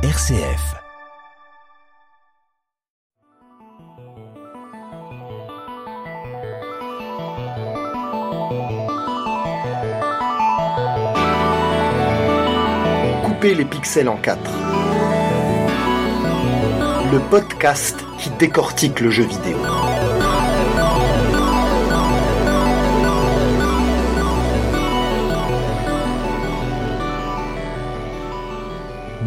RCF. Couper les pixels en quatre. Le podcast qui décortique le jeu vidéo.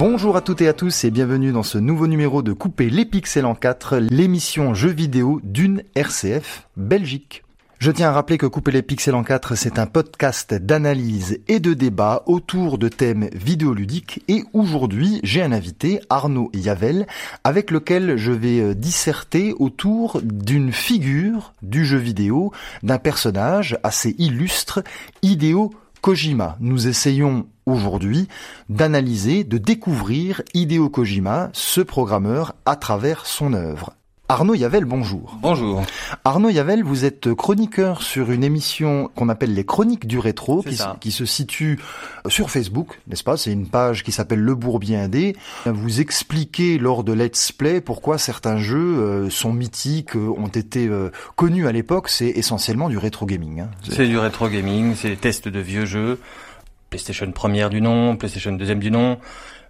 Bonjour à toutes et à tous et bienvenue dans ce nouveau numéro de Couper les pixels en 4, l'émission jeux vidéo d'une RCF Belgique. Je tiens à rappeler que Couper les pixels en 4, c'est un podcast d'analyse et de débat autour de thèmes vidéoludiques et aujourd'hui, j'ai un invité, Arnaud Yavel, avec lequel je vais euh, disserter autour d'une figure du jeu vidéo, d'un personnage assez illustre, Hideo Kojima. Nous essayons aujourd'hui d'analyser, de découvrir Hideo Kojima, ce programmeur, à travers son œuvre. Arnaud Yavel, bonjour. Bonjour. Arnaud Yavel, vous êtes chroniqueur sur une émission qu'on appelle les Chroniques du Rétro, qui, qui, se situe sur Facebook, n'est-ce pas? C'est une page qui s'appelle Le Bourbier Indé. Vous expliquez lors de Let's Play pourquoi certains jeux euh, sont mythiques, euh, ont été euh, connus à l'époque. C'est essentiellement du rétro gaming. Hein. C'est du rétro gaming, c'est des tests de vieux jeux. PlayStation première du nom, PlayStation deuxième du nom.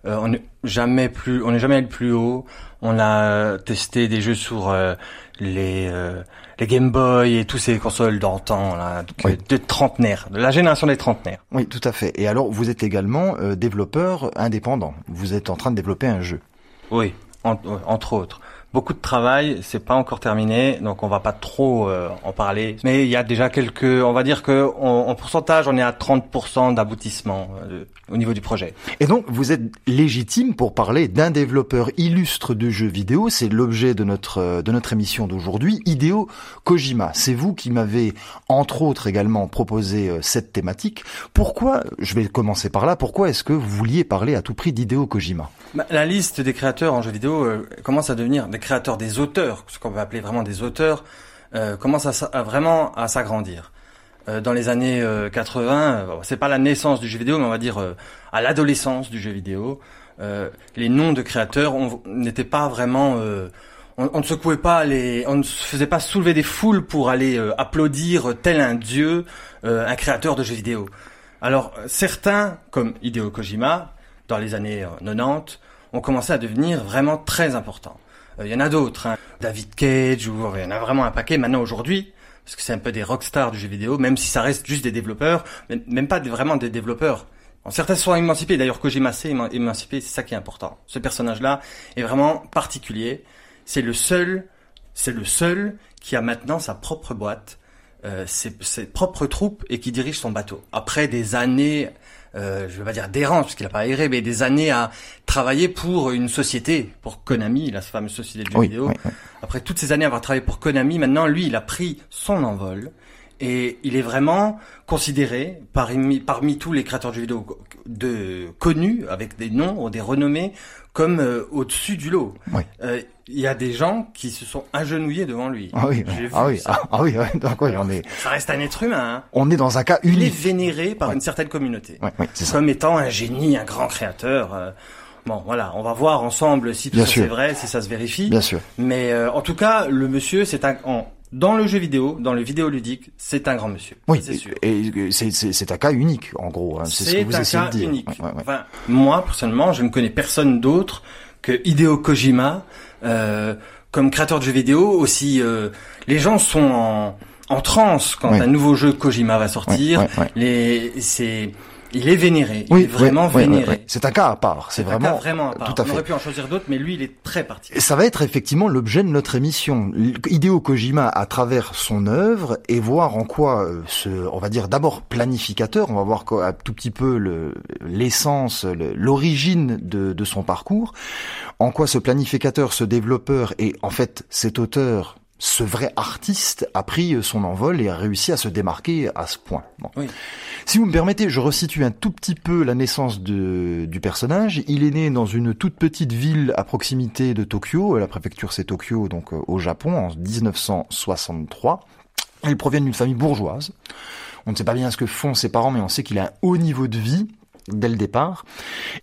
Euh, on n'est jamais plus, on n'est jamais allé plus haut. On a testé des jeux sur euh, les euh, les Game Boy et tous ces consoles d'antan, là, de, de trentenaires, de la génération des trentenaires. Oui, tout à fait. Et alors, vous êtes également développeur indépendant. Vous êtes en train de développer un jeu. Oui, entre autres beaucoup de travail, c'est pas encore terminé, donc on va pas trop euh, en parler. Mais il y a déjà quelques, on va dire que en pourcentage, on est à 30% d'aboutissement euh, au niveau du projet. Et donc vous êtes légitime pour parler d'un développeur illustre de jeux vidéo. C'est l'objet de notre euh, de notre émission d'aujourd'hui, Hideo Kojima. C'est vous qui m'avez entre autres également proposé cette thématique. Pourquoi Je vais commencer par là. Pourquoi est-ce que vous vouliez parler à tout prix d'Hideo Kojima? Bah, La liste des créateurs en jeux vidéo commence à devenir créateurs, des auteurs, ce qu'on va appeler vraiment des auteurs, euh, commence à, vraiment à s'agrandir. Euh, dans les années 80, euh, c'est pas la naissance du jeu vidéo, mais on va dire à l'adolescence du jeu vidéo, les noms de créateurs n'étaient pas vraiment on, ne secouait pas les, on ne faisait pas soulever des foules pour aller applaudir tel un dieu, un créateur de jeux vidéo. Alors certains, comme Hideo Kojima, dans les années 90, ont commencé à devenir vraiment très importants. Il euh, y en a d'autres, hein. David Cage, il y en a vraiment un paquet maintenant aujourd'hui, parce que c'est un peu des rockstars du jeu vidéo, même si ça reste juste des développeurs, même pas vraiment des développeurs. certains sont émancipés, d'ailleurs Kojima s'est émancipé, c'est ça qui est important. Ce personnage-là est vraiment particulier. C'est le seul, c'est le seul qui a maintenant sa propre boîte, euh, ses propres troupes et qui dirige son bateau. Après des années euh, je vais pas dire d'errance parce qu'il a pas erré, mais des années à travailler pour une société, pour Konami, la fameuse société de jeux vidéo. Après toutes ces années à avoir travaillé pour Konami, maintenant lui, il a pris son envol et il est vraiment considéré parmi, parmi tous les créateurs de jeux vidéo de connus avec des noms ou des renommées comme euh, au-dessus du lot. Euh, il y a des gens qui se sont agenouillés devant lui. Ah oui, ah oui, ah, ah, oui, donc on est. Ça reste un être humain. Hein. On est dans un cas unique. Il est vénéré par une certaine communauté, comme étant un génie, un grand créateur. Euh. Bon, voilà, on va voir ensemble si tout ça c'est vrai, si ça se vérifie. Bien sûr. Mais en tout cas, le monsieur, c'est un, dans le jeu vidéo, dans le vidéoludique, c'est un grand monsieur. Oui, c'est sûr. Et c'est un cas unique, en gros. Hein, c'est ce que vous essayez de dire. Unique. Enfin, moi, personnellement, je ne connais personne d'autre que Hideo Kojima euh, comme créateur de jeux vidéo. Aussi, euh, les gens sont en, en transe quand un nouveau jeu Kojima va sortir. Les, c'est il est vénéré. Il oui, est vraiment vénéré. c'est un cas à part. C'est vraiment, vraiment à part. Tout à fait. On aurait pu en choisir d'autres, mais lui, il est très particulier. Ça va être effectivement l'objet de notre émission. Hideo Kojima à travers son œuvre et voir en quoi euh, ce, on va dire d'abord planificateur. On va voir un tout petit peu l'essence, l'origine de, de son parcours. En quoi ce planificateur, ce développeur et en fait cet auteur ce vrai artiste a pris son envol et a réussi à se démarquer à ce point. Oui. Si vous me permettez, je resitue un tout petit peu la naissance de, du personnage. Il est né dans une toute petite ville à proximité de Tokyo. La préfecture c'est Tokyo, donc euh, au Japon, en 1963. Il provient d'une famille bourgeoise. On ne sait pas bien ce que font ses parents, mais on sait qu'il a un haut niveau de vie. dès le départ,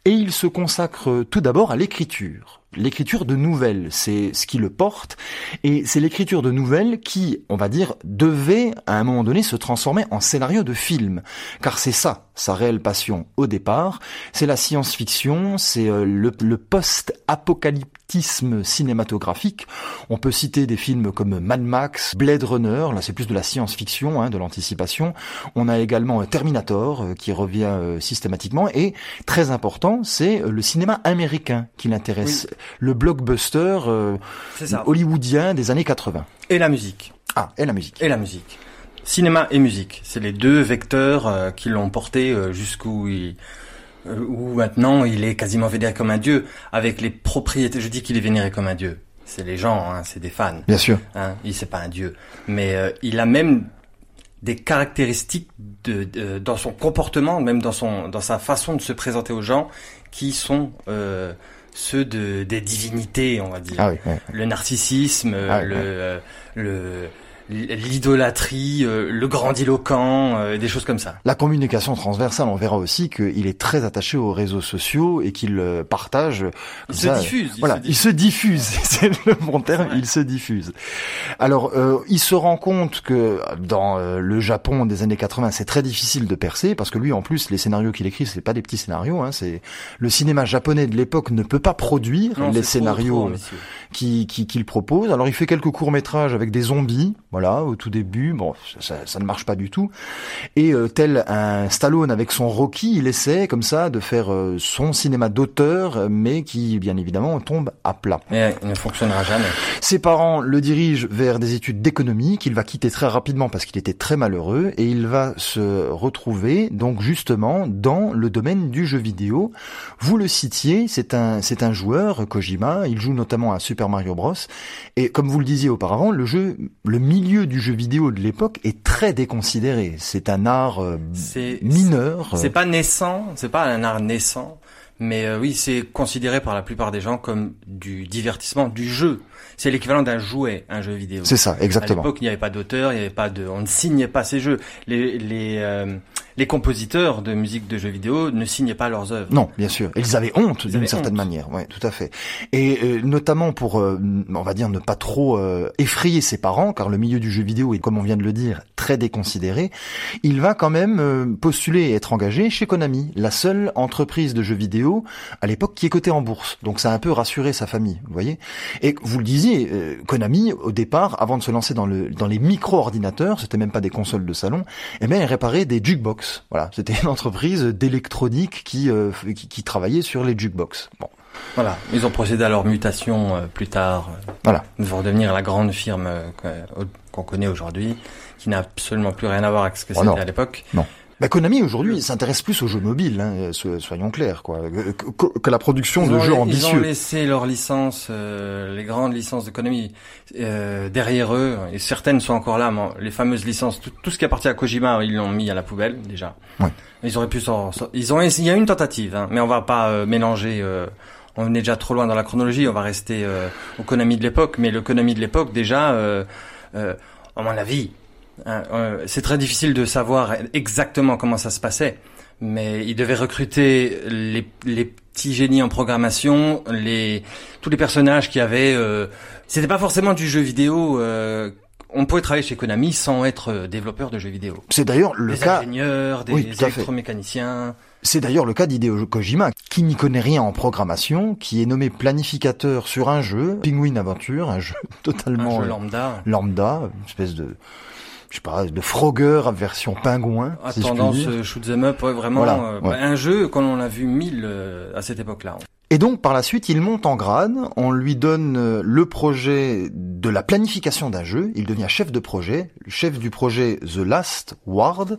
et il se consacre tout d'abord à l'écriture l'écriture de nouvelles, c'est ce qui le porte, et c'est l'écriture de nouvelles qui, on va dire, devait à un moment donné se transformer en scénario de film, car c'est ça sa réelle passion au départ, c'est la science-fiction, c'est euh, le, post-apocalyptisme cinématographique. On peut citer des films comme Mad Max, Blade Runner, là c'est plus de la science-fiction, hein, de l'anticipation. On a également euh, Terminator euh, qui revient systématiquement, et très important, c'est le cinéma américain qui l'intéresse, le blockbuster hollywoodien des années 80. Et la musique. Ah, et la musique. Et la musique. Cinéma et musique, c'est les deux vecteurs euh, qui l'ont porté euh, jusqu'où il, euh, où maintenant il est quasiment vénéré comme un dieu, avec les propriétés. Je dis qu'il est vénéré comme un dieu. C'est les gens, hein, c'est des fans. Bien sûr. Hein, il c'est pas un dieu, mais il a même des caractéristiques de, dans son comportement, même dans son dans sa façon de se présenter aux gens, qui sont ceux de des divinités, on va dire. Ah oui, Le narcissisme, ah le, le l'idolâtrie, euh, le grandiloquent, euh, des choses comme ça. La communication transversale, on verra aussi qu'il est très attaché aux réseaux sociaux et qu'il euh, partage. Il se diffuse. voilà, il se diffuse. C'est le bon terme. Il se diffuse. Alors, il se rend compte que dans le Japon des années 80, c'est très difficile de percer parce que lui, en plus, les scénarios qu'il écrit, c'est pas des petits scénarios. Hein, c'est le cinéma japonais de l'époque ne peut pas produire les scénarios qu'il qui, propose. Alors, il fait quelques courts métrages avec des zombies. Voilà, au tout début, bon, ça, ça ne marche pas du tout. Et euh, tel un Stallone avec son Rocky, il essaie comme ça de faire euh, son cinéma d'auteur, mais qui, bien évidemment, tombe à plat. Et il ne fonctionnera jamais. Ses parents le dirigent vers des études d'économie qu'il va quitter très rapidement parce qu'il était très malheureux et il va se retrouver donc justement dans le domaine du jeu vidéo. Vous le citiez, c'est un c'est un joueur Kojima, il joue notamment à Super Mario Bros et comme vous le disiez auparavant, le jeu le milieu du jeu vidéo de l'époque est très déconsidéré. C'est un art euh, mineur. C'est pas naissant, c'est pas un art naissant, mais euh, oui, c'est considéré par la plupart des gens comme du divertissement, du jeu. C'est l'équivalent d'un jouet, un jeu vidéo. C'est ça, exactement. À l'époque, il n'y avait pas d'auteur, il n'y avait pas de, on ne signait pas ces jeux. Les les euh, les compositeurs de musique de jeux vidéo ne signaient pas leurs œuvres. Non, bien sûr. Ils avaient honte d'une certaine manière. Ouais, tout à fait. Et euh, notamment pour, euh, on va dire, ne pas trop euh, effrayer ses parents, car le milieu du jeu vidéo est, comme on vient de le dire, très déconsidéré. Il va quand même postuler et être engagé chez Konami, la seule entreprise de jeux vidéo à l'époque qui est cotée en bourse. Donc ça a un peu rassuré sa famille, vous voyez. Et vous le disiez, Konami, au départ, avant de se lancer dans le dans les micro-ordinateurs, c'était même pas des consoles de salon, eh bien, il réparait des jukebox voilà, c'était une entreprise d'électronique qui, euh, qui, qui travaillait sur les jukebox. Bon. Voilà, ils ont procédé à leur mutation euh, plus tard. Euh, voilà. Pour devenir la grande firme qu'on connaît aujourd'hui, qui n'a absolument plus rien à voir avec ce que oh c'était à l'époque. Non. Bah, Konami aujourd'hui s'intéresse plus aux jeux mobiles, hein, soyons clairs, quoi, que, la production de jeux ambitieux. Ils ont laissé leurs licences, euh, les grandes licences de Konami euh, derrière eux, et certaines sont encore là. Mais les fameuses licences, tout, ce qui appartient à Kojima, ils l'ont mis à la poubelle déjà. Ouais. Ils auraient pu s'en, ils ont, il y a une tentative, hein, mais on va pas euh, mélanger. Euh, on est déjà trop loin dans la chronologie. On va rester au Konami de l'époque, mais le Konami de l'époque déjà, à mon avis, euh, c'est très difficile de savoir exactement comment ça se passait, mais il devait recruter les, les petits génies en programmation, les tous les personnages qui avaient. Euh, C'était pas forcément du jeu vidéo. Euh, on pouvait travailler chez Konami sans être euh, développeur de jeux vidéo. C'est d'ailleurs le des cas. ingénieurs, des, électromécaniciens. C'est d'ailleurs le cas d'Hideo Kojima, qui n'y connaît rien en programmation, qui est nommé planificateur sur un jeu, Penguin Adventure, un jeu totalement un jeu lambda, lambda, une espèce de je sais pas, de Frogger version pingouin. À si tendance euh, shoot them up, ouais, vraiment euh, un jeu qu'on en a vu mille euh, à cette époque-là. Et donc par la suite, il monte en grade, on lui donne le projet de la planification d'un jeu, il devient chef de projet, chef du projet The Last Ward.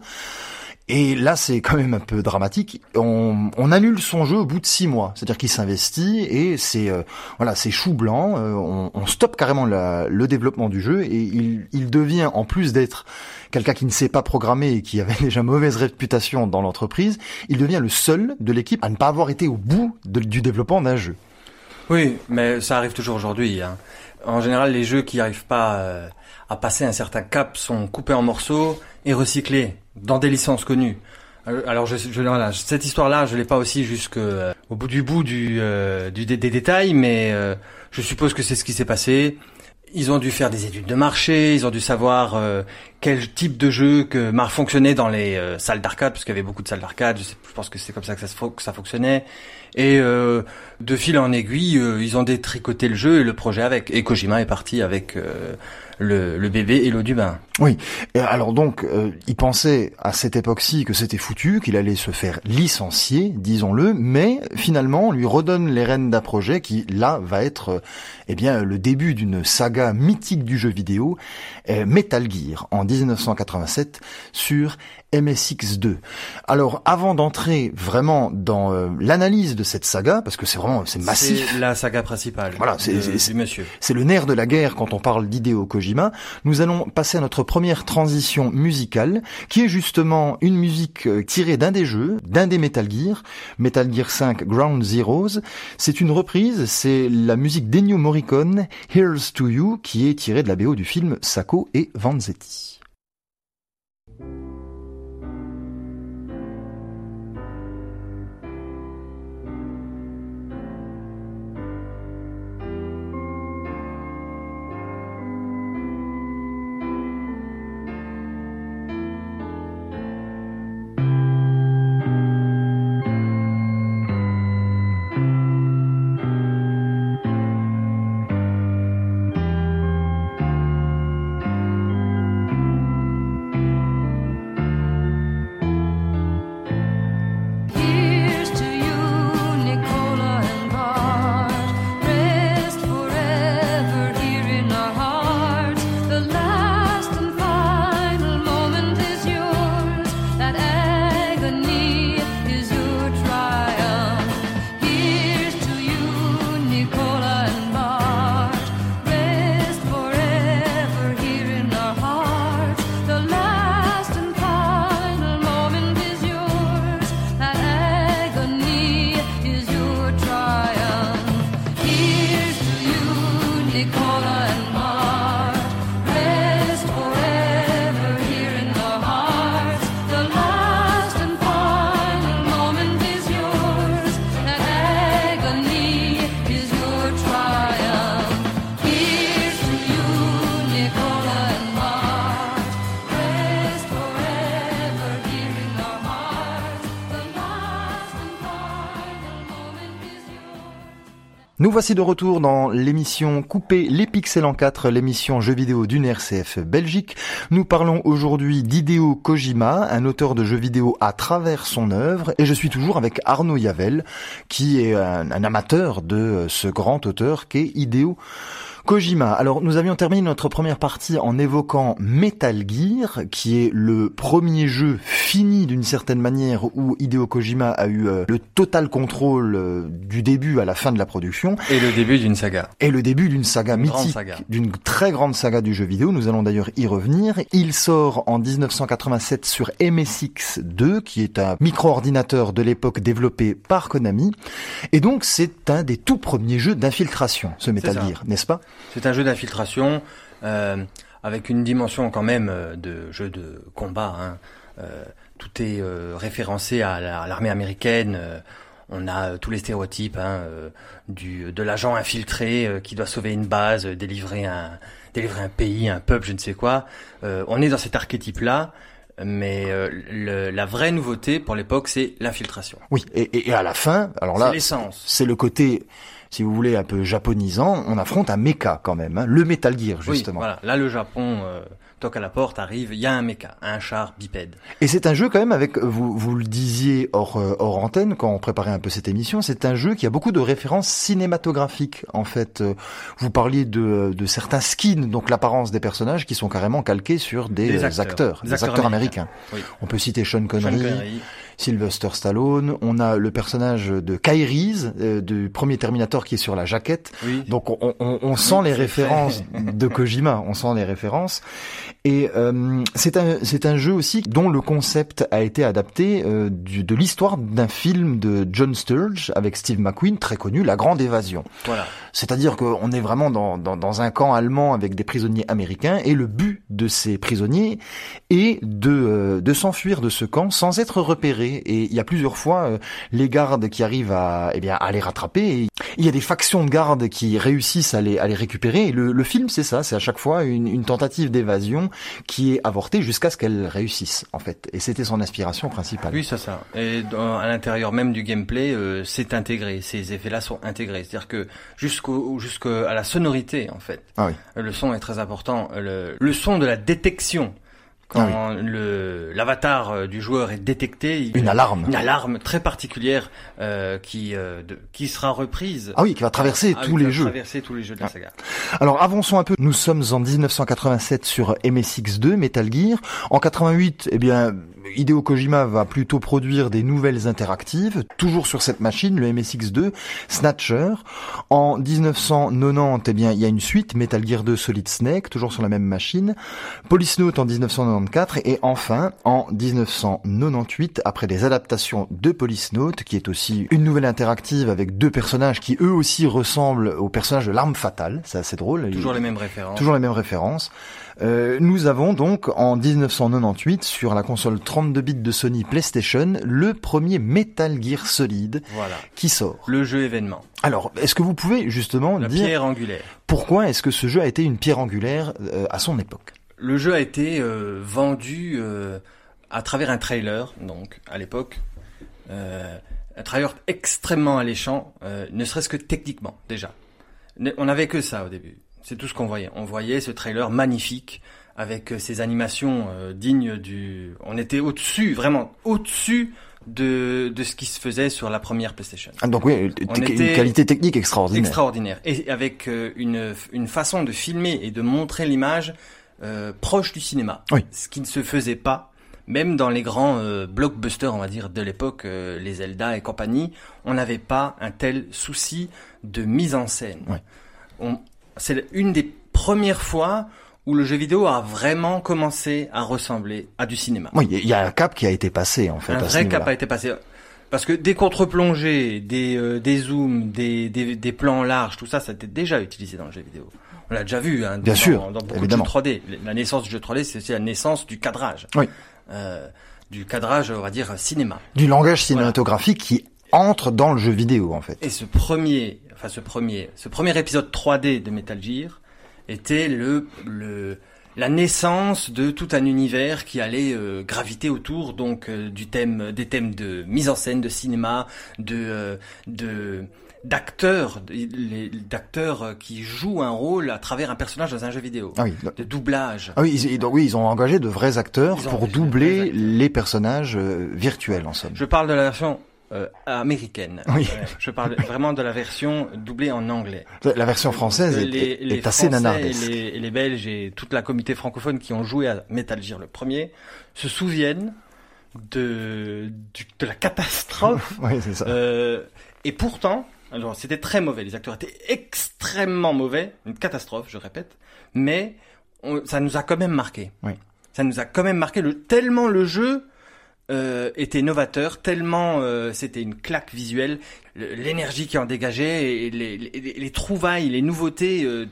Et là, c'est quand même un peu dramatique. On, on, annule son jeu au bout de six mois, c'est-à-dire qu'il s'investit et c'est euh, voilà, c'est chou blanc. Euh, on, on, stoppe carrément la, le développement du jeu et il, il devient en plus d'être quelqu'un qui ne sait pas programmer et qui avait déjà mauvaise réputation dans l'entreprise, il devient le seul de l'équipe à ne pas avoir été au bout du développement d'un jeu. Oui, mais ça arrive toujours aujourd'hui. Hein. En général, les jeux qui n'arrivent pas euh, à passer un certain cap sont coupés en morceaux et recyclés dans des licences connues. Euh, alors, je, je, voilà, cette histoire-là, je l'ai pas aussi jusqu'au euh, bout du bout du, euh, du des, détails, mais euh, je suppose que c'est ce qui s'est passé. Ils ont dû faire des études de marché, ils ont dû savoir euh, quel type de jeu que mar fonctionnait dans les euh, salles d'arcade, parce qu'il y avait beaucoup de salles d'arcade. Je, je, pense que c'est comme ça que ça, que ça fonctionnait. Et de fil en aiguille, ils ont détricoté le jeu et le projet avec. Et Kojima est parti avec le, bébé et l'eau du bain. Oui. Alors donc, euh, il pensait à cette époque-ci que c'était foutu, qu'il allait se faire licencier, disons-le, mais finalement, on lui redonne les rênes d'un projet qui, là, va être, euh, eh bien, le début d'une saga mythique du jeu vidéo, euh, Metal Gear, en 1987, sur MSX2. Alors, avant d'entrer vraiment dans euh, l'analyse de cette saga, parce que c'est vraiment, c'est massif. C'est la saga principale. Voilà, c'est monsieur. C'est le nerf de la guerre quand on parle d'Hideo Kojima. Nous allons passer à notre première transition musicale, qui est justement une musique euh, tirée d'un des jeux, d'un des Metal Gear, Metal Gear 5 Ground Zeroes. C'est une reprise, c'est la musique d'Ennio Morricone, Here's to You, qui est tirée de la BO du film Sacco et Vanzetti. Nous voici de retour dans l'émission Couper les pixels en 4, l'émission jeux vidéo d'une RCF Belgique. Nous parlons aujourd'hui d'Hideo Kojima, un auteur de jeux vidéo à travers son œuvre, et je suis toujours avec Arnaud Yavel, qui est un, amateur de ce grand auteur qu'est Hideo Kojima. Alors nous avions terminé notre première partie en évoquant Metal Gear, qui est le premier jeu fini d'une certaine manière où Hideo Kojima a eu euh, le total contrôle euh, du début à la fin de la production. Et le début d'une saga. Et le début d'une saga mythique, d'une très grande saga du jeu vidéo. Nous allons d'ailleurs y revenir. Il sort en 1987 sur MSX 2, qui est un micro-ordinateur de l'époque développé par Konami. Et donc c'est un des tout premiers jeux d'infiltration, ce Metal Gear, n'est-ce pas? C'est un jeu d'infiltration euh, avec une dimension quand même euh, de jeu de combat. Hein. Euh, tout est euh, référencé à l'armée américaine. Euh, on a tous les stéréotypes hein, du de l'agent infiltré qui doit sauver une base, délivrer un délivrer un pays, un peuple, je ne sais quoi. on est dans cet archétype-là mais le, la vraie nouveauté pour l'époque, c'est l'infiltration. Oui, et, et, à la fin, alors là, c'est le côté si vous voulez, un peu japonisant, on affronte un mecha quand même, hein, le Metal Gear justement. Oui, voilà. Là, le Japon euh, toque à la porte, arrive, il y a un mecha, un char bipède. Et c'est un jeu quand même avec, vous, vous le disiez hors, euh, hors antenne quand on préparait un peu cette émission, c'est un jeu qui a beaucoup de références cinématographiques en fait. Euh, vous parliez de, de certains skins, donc l'apparence des personnages qui sont carrément calqués sur des, acteurs, des, acteurs, américains. Oui. On peut citer Sean Connery. Sean Connery Sylvester Stallone. On a le personnage de Kairis euh, du premier Terminator qui est sur la jaquette. Oui. Donc on, on, on sent les références de Kojima, on sent les références. Et euh, c'est un c'est un jeu aussi dont le concept a été adapté euh, du, de l'histoire d'un film de John Sturge avec Steve McQueen très connu, La Grande Évasion. Voilà. C'est-à-dire qu'on est vraiment dans, dans, dans un camp allemand avec des prisonniers américains et le but de ces prisonniers est de, euh, de s'enfuir de ce camp sans être repérés. Et il y a plusieurs fois euh, les gardes qui arrivent à, eh bien, à les rattraper. Et il y a des factions de gardes qui réussissent à les, à les récupérer. Et le, le film, c'est ça, c'est à chaque fois une, une tentative d'évasion qui est avortée jusqu'à ce qu'elle réussisse, en fait. Et c'était son inspiration principale. Oui, c'est ça. Et dans- à l'intérieur même du gameplay, euh, c'est intégré. Ces effets-là sont intégrés. C'est-à-dire que jusqu'au jusqu'à la sonorité, en fait. Ah oui. Le son est très important. Le, le son de la détection. Quand le l'avatar euh, du joueur est détecté, il- Une alarme. une alarme très particulière euh, qui euh, de- qui sera reprise. Ah oui, qui va traverser Ah, tous les jeux. Traverser tous les jeux de la Ah. saga. Alors avançons un peu. Nous sommes en 1987 sur MSX2 Metal Gear. En 88, eh bien Hideo Kojima va plutôt produire des nouvelles interactives, toujours sur cette machine, le MSX2 Snatcher. En 1990, eh bien il y a une suite Metal Gear 2 Solid Snake, toujours sur la même machine. Police Note en 1994 et enfin en 1998 après des adaptations de Police Note qui est aussi une nouvelle interactive avec deux personnages qui eux aussi ressemblent aux personnages de l'arme fatale, c'est assez drôle. Toujours Il- les mêmes références. Toujours les mêmes références. Euh, nous avons donc en 1998 sur la console 32 bits de Sony PlayStation le premier Metal Gear Solid Voilà. qui sort. Le jeu événement. Alors, est-ce que vous pouvez justement La dire pierre angulaire. pourquoi est-ce que ce jeu a été une pierre angulaire euh, à son époque? Le jeu a été euh, vendu à travers un trailer, donc à l'époque, un trailer extrêmement alléchant, euh, ne serait-ce que techniquement déjà. On n'avait que ça au début. C'est tout ce qu'on voyait. On voyait ce trailer magnifique avec euh, ces animations euh, dignes du. On était au-dessus, vraiment au-dessus de de ce qui se faisait sur la première PlayStation. Ah, Donc oui, On une qualité technique extraordinaire. Extraordinaire. Et avec euh, une, une façon de filmer et de montrer l'image euh, proche du cinéma. Oui. Ce qui ne se faisait pas, même dans les grands euh, blockbusters, on va dire, de l'époque, les Zelda et compagnie, on n'avait pas un tel souci de mise en scène. On- C'est une des premières fois où le jeu vidéo a vraiment commencé à ressembler à du cinéma. Oui, il y a un cap qui a été passé en fait. Un à ce vrai cap a été passé. Parce que des contre-plongées, des, euh, des zooms, des, des, des plans larges, tout ça, ça a été déjà utilisé dans le jeu vidéo. On l'a déjà vu, hein, Bien dans, sûr, dans beaucoup évidemment. de jeux 3D. La naissance du jeu 3D, c'est aussi la naissance du cadrage. Oui. Euh, du cadrage, on va dire, cinéma. Du langage cinématographique qui entre dans le jeu vidéo en fait. Et ce premier, enfin ce premier, ce premier épisode 3D de Metal Gear était le, le la naissance de tout un univers qui allait euh, graviter autour donc euh, du thème, des thèmes de mise en scène, de cinéma, de euh, de d'acteurs, d'acteurs qui jouent un rôle à travers un personnage dans un jeu vidéo, Ah oui. de doublage. Ah oui, ils, oui, ils ont engagé de vrais acteurs pour doubler acteurs. les personnages virtuels en somme. Je parle de la version euh, américaine. Oui. Je parle vraiment de la version doublée en anglais. La version française est, les, est- les est assez nanardesque. Et les, les Belges et toute la communauté francophone qui ont joué à Metal Gear le premier se souviennent de, du- de la catastrophe. Oui, c'est ça. Euh, et pourtant, alors c'était très mauvais. Les acteurs étaient extrêmement mauvais, une catastrophe, je répète. Mais on- ça nous a quand même marqué. Oui. Ça nous a quand même marqué le, tellement le jeu euh, était novateur, tellement euh, c'était une claque visuelle, le- l'énergie qui en dégageait et les, les, les trouvailles, les nouveautés. euh,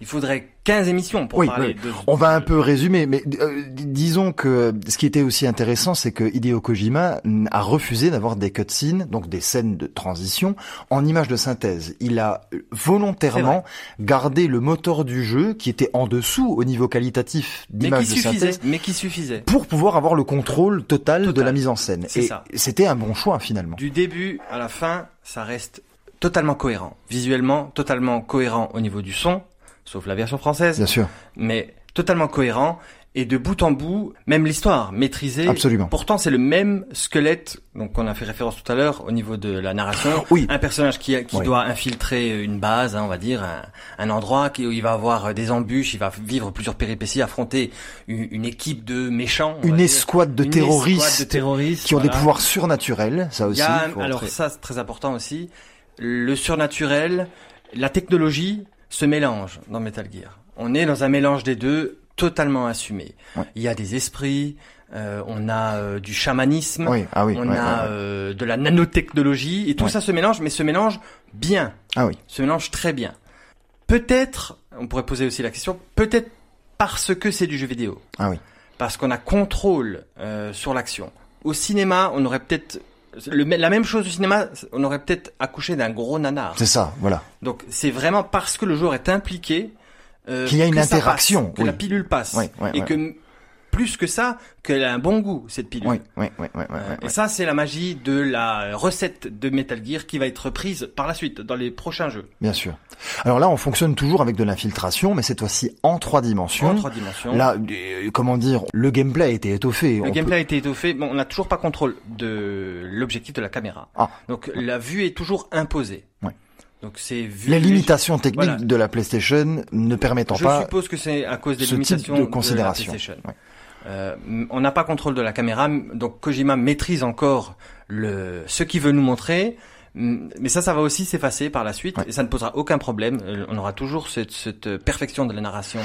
il faudrait 15 émissions pour Oui, parler oui. de. On va un peu résumer, mais euh, disons que ce qui était aussi intéressant, c'est que Hideo Kojima a refusé d'avoir des cutscenes, donc des scènes de transition, en images de synthèse. Il a euh, volontairement gardé le moteur du jeu, qui était en dessous au niveau qualitatif d'images de synthèse, mais qui suffisait. pour pouvoir avoir le contrôle total, de Total. la mise en scène. C'est Et ça. c'était un bon choix finalement. Du début à la fin, ça reste totalement cohérent. Visuellement, totalement cohérent au niveau du son, sauf la version française, Bien sûr. mais totalement cohérent. et de bout en bout, même l'histoire maîtrisée. Absolument. Pourtant, c'est le même squelette. Donc, on a fait référence tout à l'heure au niveau de la narration. Oui. Un personnage qui, qui Oui. doit infiltrer une base, hein, on va dire, un, un endroit qui, où il va avoir des embûches, il va vivre plusieurs péripéties, affronter une, une équipe de méchants. Une escouade de Une terroristes escouade de terroristes qui ont des pouvoirs surnaturels, ça Il aussi. y a, faut alors ça c'est très important aussi. Le surnaturel, la technologie se mélangent dans Metal Gear. On est dans un mélange des deux totalement assumé. Ouais. Il y a des esprits, euh, on a euh, du chamanisme, Oui, ah oui. on ouais, a ouais, euh, de la nanotechnologie et tout ça se mélange, mais se mélange bien, Ah oui. se mélange très bien. Peut-être, on pourrait poser aussi la question, peut-être parce que c'est du jeu vidéo Ah oui. parce qu'on a contrôle sur l'action. Au cinéma, on aurait peut-être le- la même chose au cinéma, on aurait peut-être accouché d'un gros nanar. C'est ça, voilà. Donc c'est vraiment parce que le joueur est impliqué euh, Qu'il y a une interaction, passe, que oui. la pilule passe, Ouais, ouais, et que plus que ça, qu'elle a un bon goût cette pilule. Oui, oui, oui, oui, oui, Euh, oui. Et ça, c'est la magie de la recette de Metal Gear qui va être reprise par la suite dans les prochains jeux Bien sûr. Alors là, on fonctionne toujours avec de l'infiltration, mais cette fois-ci en trois dimensions. en trois dimensions. Là, euh, comment dire, le gameplay a été étoffé. Le On gameplay a été étoffé. Bon, on n'a toujours pas contrôle de l'objectif de la caméra. Ah. Donc la vue est toujours imposée. Ouais. Donc c'est vu. Les limitations techniques Voilà. de la PlayStation ne permettant Je pas. suppose que c'est à cause des ce type limitations de la considération. PlayStation. Ouais. Euh, on n'a pas contrôle de la caméra, donc Kojima maîtrise encore le ce qu'il veut nous montrer. Mais ça, ça va aussi s'effacer par la suite Ouais. et ça ne posera aucun problème. Euh, On aura toujours cette, cette perfection de la narration.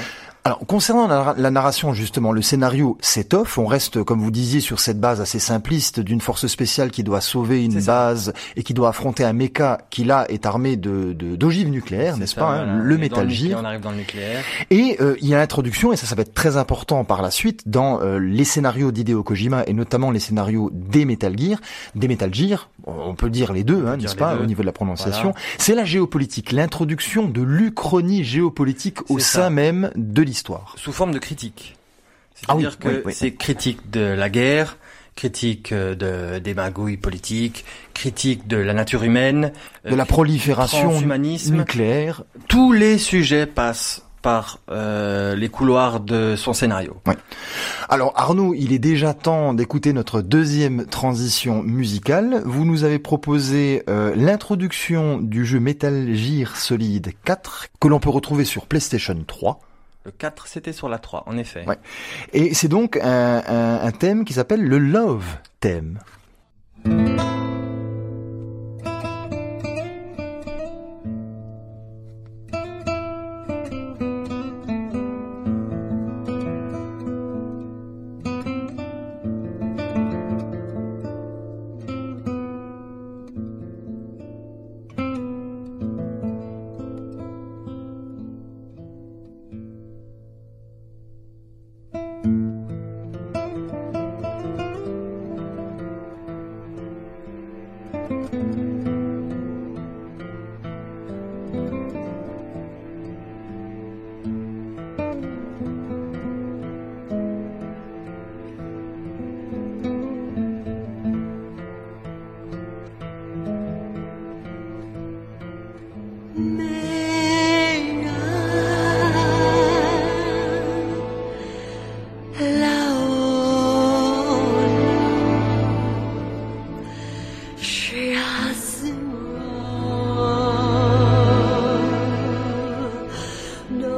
Alors, concernant la, la narration, justement, le scénario s'étoffe. On reste, comme vous disiez, sur cette base assez simpliste d'une force spéciale qui doit sauver une ça. base et qui doit affronter un mecha qui, là, est armé de de- d'ogives nucléaires, n'est-ce pas hein, voilà. Le nucléaire, Gear. On arrive dans le nucléaire. Et euh, il y a l'introduction, et ça, ça va être très important par la suite, dans euh, les scénarios d'Hideo Kojima, et notamment les scénarios des Metal Gear. Des Metal Gear, on peut dire les deux, hein, n'est-ce pas, deux. au niveau de la prononciation. Voilà. C'est la géopolitique, l'introduction de l'Uchronie géopolitique au sein ça. même de l'histoire. Sous forme de critique. Ah oui, C'est-à-dire que oui, oui. c'est critique de la guerre, critique euh, de, des magouilles politiques, critique de la nature humaine, De euh, la prolifération nucléaire. Tous les sujets passent par euh, les couloirs de son scénario. Alors Arnaud, il est déjà temps d'écouter notre deuxième transition musicale. Vous nous avez proposé euh, l'introduction du jeu Metal Gear Solid 4 que l'on peut retrouver sur PlayStation 3. Le 4, c'était sur la 3, en effet. Ouais. Et c'est donc un, un- un thème qui s'appelle le Love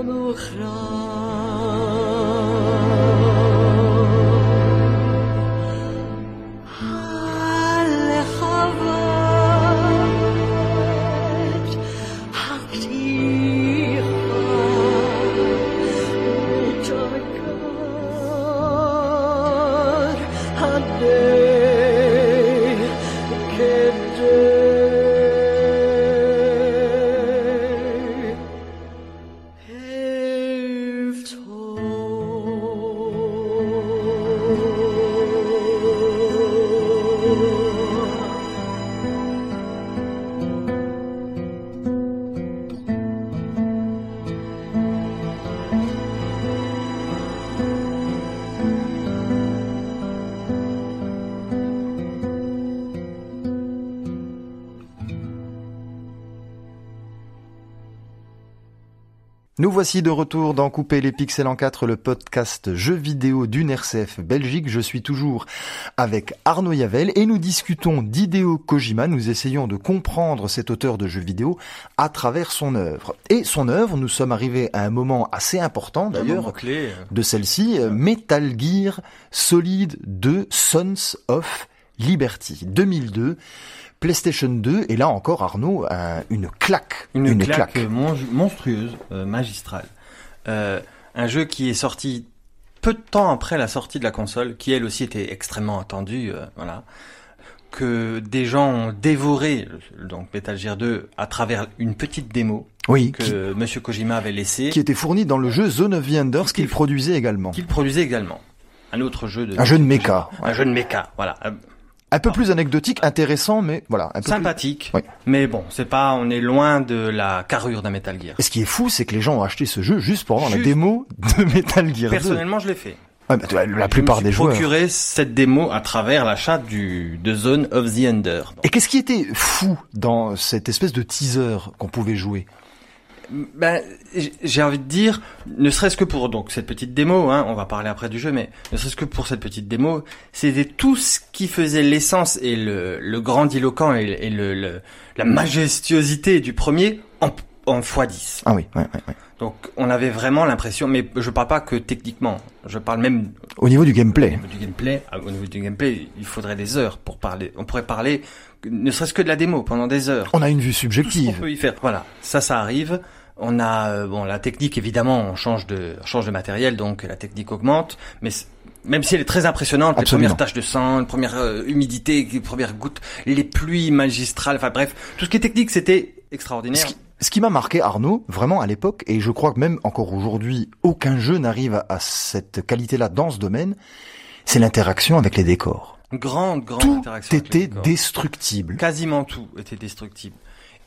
أيام أخرى voici de retour dans Couper les pixels en 4, le podcast jeux vidéo d'une RCF Belgique. Je suis toujours avec Arnaud Yavel et nous discutons d'Hideo Kojima. Nous essayons de comprendre cet auteur de jeux vidéo à travers son œuvre. Et son œuvre, nous sommes arrivés à un moment assez important d'ailleurs euh. de celle-ci, Metal Gear Solid 2 Sons of Liberty 2002. PlayStation 2, et là encore Arnaud, une claque. Une, claque, monstrueuse, euh, magistrale. Euh, un jeu qui est sorti peu de temps après la sortie de la console, qui elle aussi était extrêmement attendue, euh, voilà. Que des gens ont dévoré donc Metal Gear 2 à travers une petite démo oui, que Monsieur Kojima avait laissé, qui était fournie dans le jeu Zone of the Enders qu'il produisait également. Qu'il produisait également. Un autre jeu de un jeu de mecha. Un jeu de mecha, voilà. Un peu plus anecdotique, intéressant, mais voilà. Un peu Sympathique. Mais bon, c'est pas, on est loin de la carrure d'un Metal Gear. Et ce qui est fou, c'est que les gens ont acheté ce jeu juste pour avoir la démo de Metal Gear Personnellement, je l'ai fait. Ouais, bah, la plupart des joueurs. procuré cette démo à travers l'achat du de Zone of the Ender. Et qu'est-ce qui était fou dans cette espèce de teaser qu'on pouvait jouer? Ben, j'ai envie de dire, ne serait-ce que pour donc cette petite démo, hein, on va parler après du jeu, mais ne serait-ce que pour cette petite démo, c'était tout ce qui faisait l'essence et le, le grandiloquent et, et le, la majestuosité du premier en, en x10. Ah oui, ouais, ouais, ouais. Donc on avait vraiment l'impression, mais je parle pas que techniquement, je parle même au niveau du gameplay. Au niveau du gameplay, ah, au niveau du gameplay, il faudrait des heures pour parler. On pourrait parler, ne serait-ce que de la démo pendant des heures. On a une vue subjective. on peut y faire. Voilà, ça, ça arrive. On a euh, bon la technique évidemment, on change de on change de matériel donc la technique augmente, mais même si elle est très impressionnante, les premières taches de sang, les premières euh, humidités, les premières gouttes, les pluies magistrales, enfin bref, tout ce qui est technique c'était extraordinaire. Ce qui, m'a marqué Arnaud, vraiment à l'époque, et je crois que même encore aujourd'hui, aucun jeu n'arrive à, cette qualité-là dans ce domaine, c'est l'interaction avec les décors. Grande, grande tout interaction. était destructible. Quasiment tout était destructible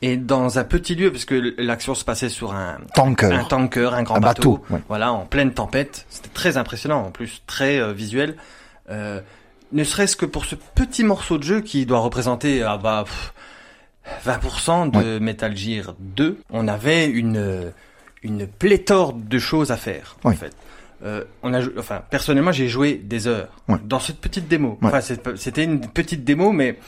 et dans un petit lieu parce que l'action se passait sur un tanker, un tanker, un grand bateau, voilà, en pleine tempête. C'était très impressionnant, en plus très euh, visuel. Euh, ne serait-ce que pour ce petit morceau de jeu qui doit représenter ah bah, 20% de Metal Gear 2, on avait une une pléthore de choses à faire en fait. Euh, on a, enfin personnellement j'ai joué des heures dans cette petite démo. Enfin c'était une petite démo mais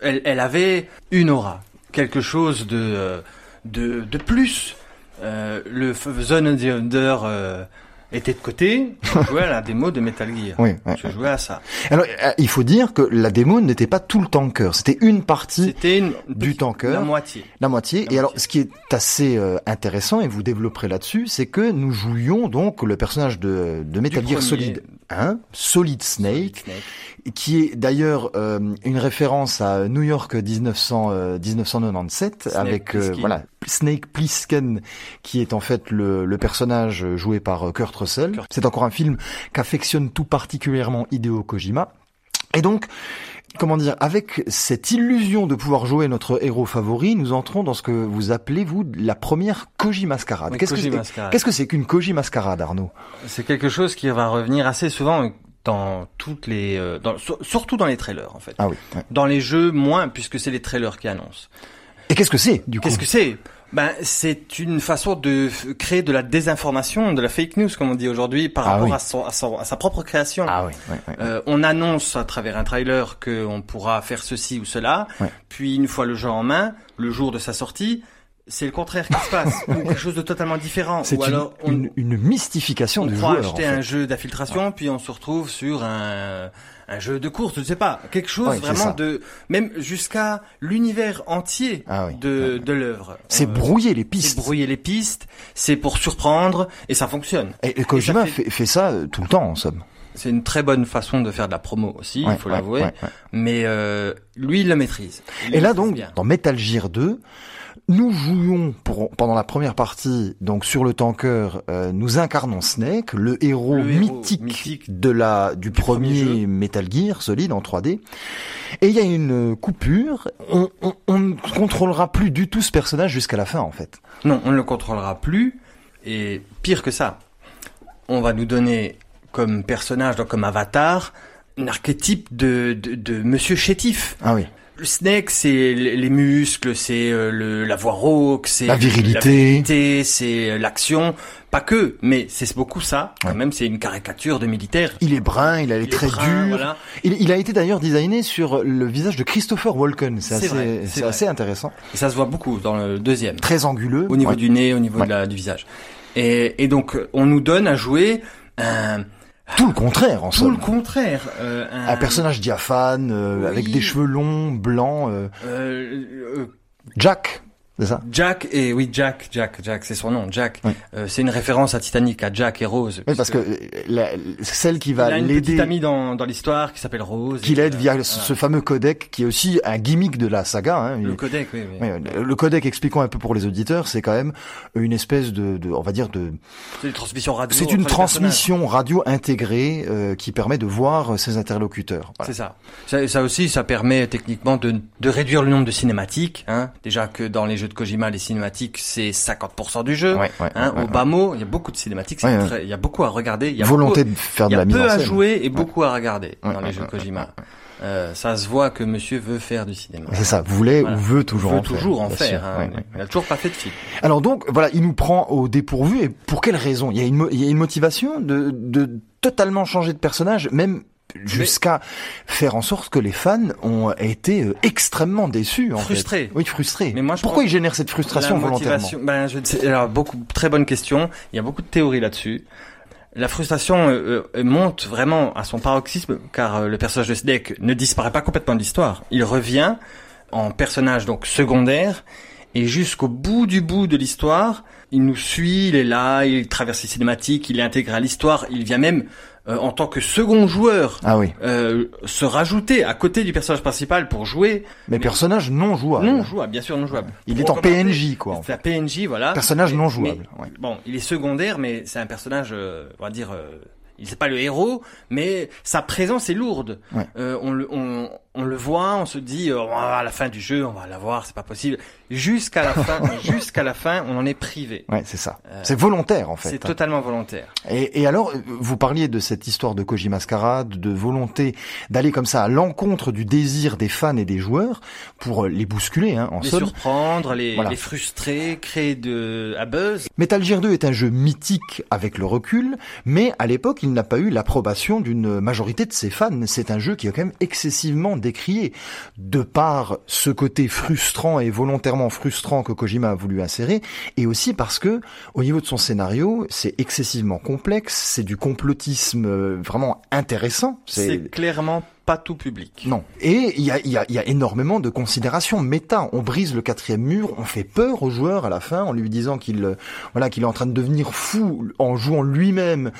elle, elle avait une aura quelque chose de, euh, de, de plus. Euh, le Zone of the Under euh, était de côté, je jouais à la démo de Metal Gear. Oui, je jouais à ça. Alors, il faut dire que la démo n'était pas tout le tanker, c'était une partie c'était une, du tanker. La moitié. La moitié. et alors, ce qui est assez intéressant, et vous développerez là-dessus, c'est que nous jouions donc le personnage de, de Metal Gear Solid 1, Solid Snake, qui est d'ailleurs euh, une référence à New York 1900, 1997 euh, avec euh, voilà Snake Plissken qui est en fait le, le personnage joué par Kurt Russell. C'est encore un film qu'affectionne tout particulièrement Hideo Kojima. Et donc, comment dire, avec cette illusion de pouvoir jouer notre héros favori, nous entrons dans ce que vous appelez, vous, la première Koji Mascarade. Qu'est-ce que c'est qu'une Koji Mascarade, Arnaud? C'est quelque chose qui va revenir assez souvent dans toutes les, euh, dans, surtout dans les trailers en fait. Ah oui. Dans les jeux moins, puisque c'est les trailers qui annoncent. Et qu'est-ce que c'est du coup? Qu'est-ce que c'est? Ben, c'est une façon de créer de la désinformation, de la fake news, comme on dit aujourd'hui, par ah rapport à, son, à, son, à, sa propre création. Ah oui, euh, on annonce à travers un trailer qu'on pourra faire ceci ou cela, puis une fois le jeu en main, le jour de sa sortie, c'est le contraire qui se passe, ou quelque chose de totalement différent. C'est une, alors une, une, mystification du joueur. On acheter un jeu d'infiltration, puis on se retrouve sur un, un jeu de course, je ne sais pas, quelque chose vraiment de, même jusqu'à l'univers entier ah de, de l'œuvre. C'est euh, brouiller les pistes. C'est brouiller les pistes, c'est pour surprendre, et ça fonctionne. Et, Kojima fait... Fait, ça euh, tout le temps, en somme. C'est une très bonne façon de faire de la promo aussi, il faut l'avouer. Mais euh, lui, il la maîtrise. et là donc, dans Metal Gear 2, nous jouions pour, pendant la première partie, donc sur le tanker, euh, nous incarnons Snake, le héros, mythique, de la du, premier, Metal Gear solide en 3D. Et il y a une coupure. On, on, ne contrôlera plus du tout ce personnage jusqu'à la fin, en fait. Non, on ne le contrôlera plus. Et pire que ça, on va nous donner comme personnage, donc comme avatar, un archétype de, de, de Monsieur Chétif. Ah oui le Snake, c'est les muscles, c'est euh, le la voix rauque, c'est La virilité. la c'est l'action. Pas que, mais c'est beaucoup ça. Quand Ouais. même, c'est une caricature de militaire. Il est brun, il a les traits durs. voilà. Il, il a été d'ailleurs designé sur le visage de Christopher Walken. C'est assez, assez intéressant. Et ça se voit beaucoup dans le deuxième. Très anguleux. Au niveau Ouais. du nez, au niveau Ouais. de la, du visage. Et, et donc, on nous donne à jouer un, Tout le contraire, en tout le contraire. euh, Un personnage diaphane, euh, Oui. avec des cheveux longs, blancs. euh, euh, Jack, c'est ça Jack et oui Jack Jack Jack c'est son nom Jack Oui. Euh, c'est une référence à Titanic à Jack et Rose Oui, parce que euh, la- celle qui il va a une petite l'aider, amie dans, dans l'histoire qui s'appelle Rose qui l'aide euh, via voilà. ce fameux codec, qui est aussi un gimmick de la saga. Hein. le Il- codec oui, le codec, expliquons un peu pour les auditeurs, c'est quand même une espèce de, de on va dire de, c'est une transmission radio c'est entre une les personnages. transmission radio intégrée euh, qui permet de voir ses interlocuteurs. Voilà. c'est ça. ça ça aussi ça permet techniquement de, de réduire le nombre de cinématiques hein. déjà que dans les jeux de Kojima les cinématiques c'est 50% du jeu Ouais, ouais, hein. ouais, au bas mot il y a beaucoup de cinématiques il y a beaucoup à regarder il y a Volonté beaucoup- de faire il de y a la mise peu en à scène. jouer et beaucoup à regarder dans les jeux de Kojima Euh, ça se voit que monsieur veut faire du cinéma C'est ça, voulait Voilà. ou veut toujours veut en toujours faire. en faire. hein. Ouais, ouais. Il a toujours pas fait de film. Alors donc, voilà, il nous prend au dépourvu, et pour quelle raison? Il y, a une, mo- il y a une motivation de, de totalement changer de personnage, même jusqu'à faire en sorte que les fans ont été euh, extrêmement déçus. En Frustrés. Fait. Oui, frustrés. Mais moi, je Pourquoi ils génèrent cette frustration volontairement ben, je alors beaucoup très bonne question. Il y a beaucoup de théories là-dessus. La frustration euh, euh, monte vraiment à son paroxysme car euh, le personnage de Snake ne disparaît pas complètement de l'histoire. Il revient en personnage donc secondaire et jusqu'au bout du bout de l'histoire, il nous suit, il est là, il traverse les cinématiques, il est intégré à l'histoire, il vient même euh, en tant que second joueur Ah oui, euh, se rajouter à côté du personnage principal pour jouer mais personnage non jouable. non jouable, bien sûr non jouable. Il est en PNJ, quoi. C'est un PNJ, voilà. Personnage Mais- non mais- jouable. ouais. Bon, il est secondaire, mais c'est un personnage, euh, on va dire, euh, il c'est pas le héros, mais sa présence est lourde. Ouais. Euh, on, le, on, on le voit, on se dit, euh, à la fin du jeu, on va la voir, c'est pas possible. Jusqu'à la fin, jusqu'à la fin, on en est privé. Ouais, c'est ça. Euh, c'est volontaire en fait. C'est hein. totalement volontaire. Et, et alors, vous parliez de cette histoire de Koji Mascarade, de volonté d'aller comme ça à l'encontre du désir des fans et des joueurs pour euh, les bousculer, hein, en Les somme. surprendre, les, Voilà. les frustrer, créer de, à buzz. Metal Gear 2 est un jeu mythique avec le recul, mais à l'époque, il n'a pas eu l'approbation d'une majorité de ses fans. C'est un jeu qui est quand même excessivement décrié, de par ce côté frustrant et volontairement frustrant que Kojima a voulu insérer, et aussi parce que, au niveau de son scénario, c'est excessivement complexe, c'est du complotisme euh, vraiment intéressant. C'est clairement pas tout public. non. Et il y a, y, a, il y a énormément de considérations méta. On brise le quatrième mur, on fait peur au joueur à la fin en lui disant qu'il euh, voilà qu'il est en train de devenir fou en jouant lui-même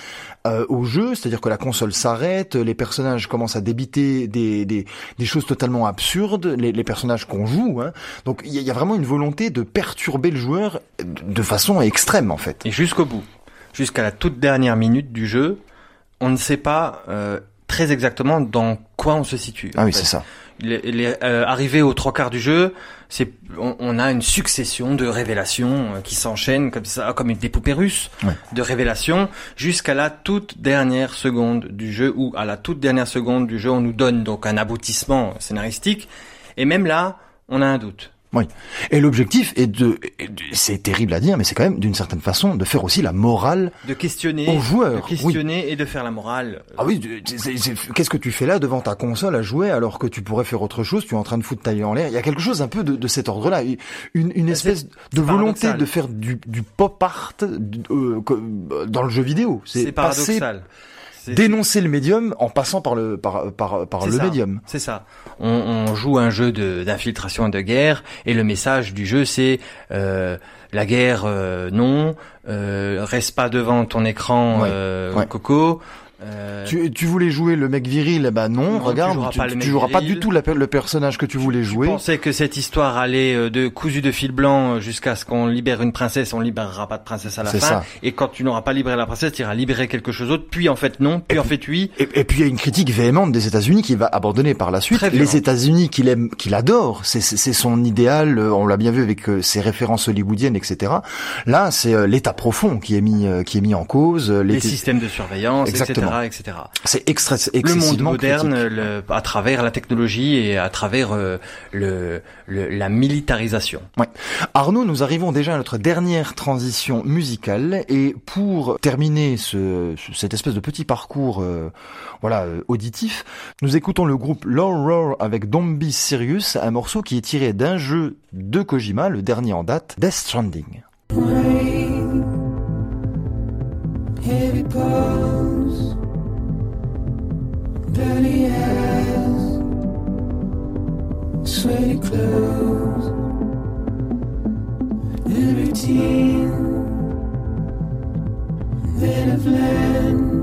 euh, au jeu, c'est-à-dire que la console s'arrête, les personnages commencent à débiter des, des, des choses totalement absurdes, les, les personnages qu'on joue. Hein. Donc il y, a, il y a vraiment une volonté de perturber le joueur de de façon extrême en fait. Et jusqu'au bout, jusqu'à la toute dernière minute du jeu, on ne sait pas euh, très exactement dans quoi on se situe. Ah oui, c'est ça. Il est, euh, arrivé aux trois quarts du jeu, c'est on, on a une succession de révélations euh, qui s'enchaînent comme ça, comme une des poupées russes Ouais. de révélations jusqu'à la toute dernière seconde du jeu où à la toute dernière seconde du jeu on nous donne donc un aboutissement scénaristique et même là on a un doute. Et l'objectif est de, est de- c'est terrible à dire, mais c'est quand même d'une certaine façon de faire aussi la morale De questionner, aux joueurs. de questionner et de faire la morale. Ah oui, qu'est-ce que tu fais là devant ta console à jouer alors que tu pourrais faire autre chose? Tu es en train de foutre ta vie en l'air. Il y a quelque chose un peu de, de cet ordre-là, une, une Bah, espèce de volonté paradoxal. de faire du, du pop art euh, dans le jeu vidéo. C'est paradoxal. Dénoncer le médium en passant par le par par, par le ça. médium. C'est ça. On, on joue un jeu de- d'infiltration et de guerre, et le message du jeu c'est euh, la guerre, euh, non, euh, reste pas devant ton écran, Ouais, euh, ouais. Coco. Euh, Tu, tu voulais jouer le mec viril, ben non, tu regarde, joueras tu, pas le tu mec joueras pas du tout la- le personnage que tu voulais jouer. Je pensais que cette histoire allait euh, de cousu de fil blanc euh, jusqu'à ce qu'on libère une princesse, on libérera pas de princesse à la fin. ça. Et quand tu n'auras pas libéré la princesse, tu iras libérer quelque chose d'autre, puis en fait non, puis en fait oui. Et, et puis il y a une critique véhémente des États-Unis qui va abandonner par la suite. Très. Les États-Unis qu'il aime, qu'il adore, c'est son idéal. euh, On l'a bien vu avec ses références hollywoodiennes, etc. Là, c'est l'État profond qui est mis qui est mis en cause. Les systèmes de surveillance, Exactement. etc. etc. C'est extra, le monde excessivement moderne, le- à travers la technologie et à travers euh, le, le- la militarisation. Arnaud, nous arrivons déjà à notre dernière transition musicale et pour terminer ce, ce- cette espèce de petit parcours euh, voilà euh, auditif, nous écoutons le groupe Low Roar avec Don't Be Serious, un morceau qui est tiré d'un jeu de Kojima, le dernier en date, Death Stranding. Rain, heavy pulse, Dirty hands, sweaty clothes, libertine, then a plan.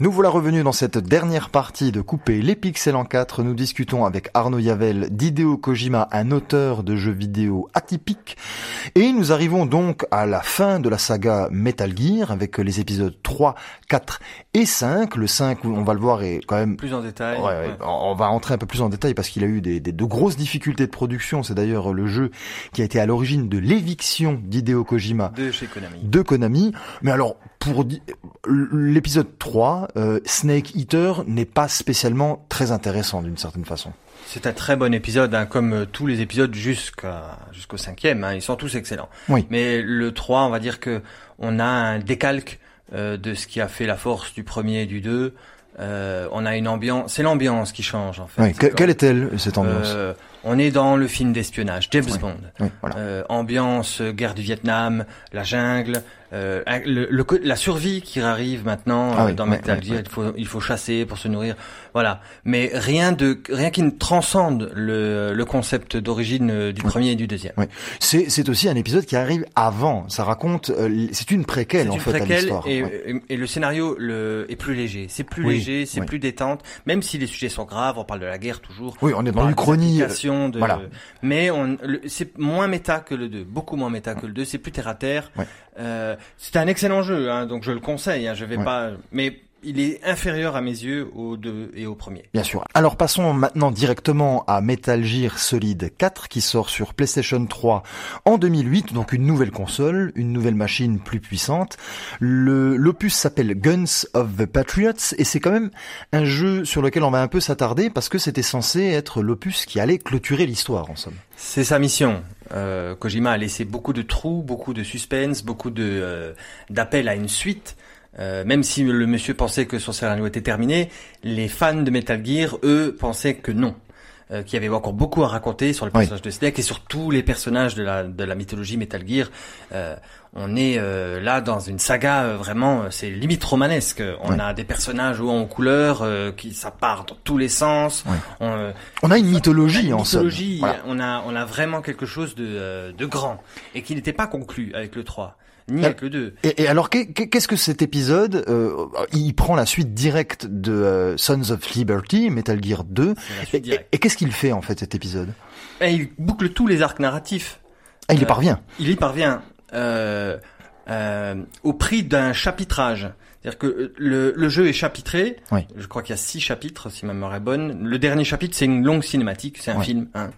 Nous voilà revenus dans cette dernière partie de Couper les pixels en 4. Nous discutons avec Arnaud Yavel d'Hideo Kojima, un auteur de jeux vidéo atypique. Et nous arrivons donc à la fin de la saga Metal Gear avec les épisodes 3, 4 et 5. Le 5, on va le voir, est quand même Plus en détail. Ouais, ouais, on va entrer un peu plus en détail parce qu'il a eu des, des- de grosses difficultés de production. C'est d'ailleurs le jeu qui a été à l'origine de l'éviction d'Hideo Kojima De chez Konami. de Konami. Mais alors, pour l'épisode 3, euh, Snake Eater n'est pas spécialement très intéressant d'une certaine façon. C'est un très bon épisode, hein, comme euh, tous les épisodes jusqu'à jusqu'au cinquième. Hein, ils sont tous excellents. Oui. Mais le 3, on va dire que on a un décalque euh, de ce qui a fait la force du premier et du 2. Euh, on a une ambiance, c'est l'ambiance qui change en fait. Oui, que- quelle est-elle cette ambiance? Euh, On est dans le film d'espionnage, James Oui. Bond. Oui, voilà. Euh, ambiance, guerre du Vietnam, la jungle, euh, le, le la survie qui arrive maintenant Ah euh, oui, dans Metal ouais, Gear. ouais. Il faut il faut chasser pour se nourrir, voilà. Mais rien de rien qui ne transcende le, le concept d'origine euh, du Oui. premier et du deuxième. Oui. C'est c'est aussi un épisode qui arrive avant. Ça raconte. euh, c'est une préquelle en une fait à préquelle l'histoire. et, Ouais. et- et le scénario le, est plus léger. C'est plus léger, c'est plus détente, même si les sujets sont graves. On parle de la guerre toujours. Oui, on est dans parle une des chronie. applications de- voilà. Mais on, c'est moins méta que le 2, beaucoup moins méta que le 2. C'est plus terre à terre. Euh, c'est un excellent jeu, hein, donc je le conseille. Hein, je vais Ouais. pas, mais il est inférieur à mes yeux au 2 et au premier. Bien sûr. Alors passons maintenant directement à Metal Gear Solid 4 qui sort sur PlayStation 3 en 2008, donc une nouvelle console, une nouvelle machine plus puissante. Le l'opus s'appelle Guns of the Patriots et c'est quand même un jeu sur lequel on va un peu s'attarder parce que c'était censé être l'opus qui allait clôturer l'histoire en somme. C'est sa mission. Euh, Kojima a laissé beaucoup de trous, beaucoup de suspense, beaucoup de euh, d'appels à une suite. Euh, même si le monsieur pensait que son scénario était terminé, les fans de Metal Gear, eux, pensaient que non. Euh, qu'il y avait encore beaucoup à raconter sur le Oui. personnage de Snake et sur tous les personnages de la, de la mythologie Metal Gear. Euh, on est euh, là dans une saga euh, vraiment, euh, c'est limite romanesque. On a des personnages en couleur, euh, qui ça part dans tous les sens. On, On a une mythologie en somme. mythologie, Voilà. on a on a vraiment quelque chose de euh, de grand et qui n'était pas conclu avec le 3 ni Euh, avec le 2. Et, et alors, qu'est- qu'est-ce que cet épisode euh, Il prend la suite directe de euh, Sons of Liberty, Metal Gear 2. C'est la Et, qu'est-ce qu'il fait en fait cet épisode? Et il boucle tous les arcs narratifs. ah, Il y parvient. Il y parvient au prix d'un chapitrage. C'est-à-dire que le, le jeu est chapitré. Oui. Je crois qu'il y a six chapitres, si ma mémoire est bonne. Le dernier chapitre, c'est une longue cinématique, c'est un film. hein.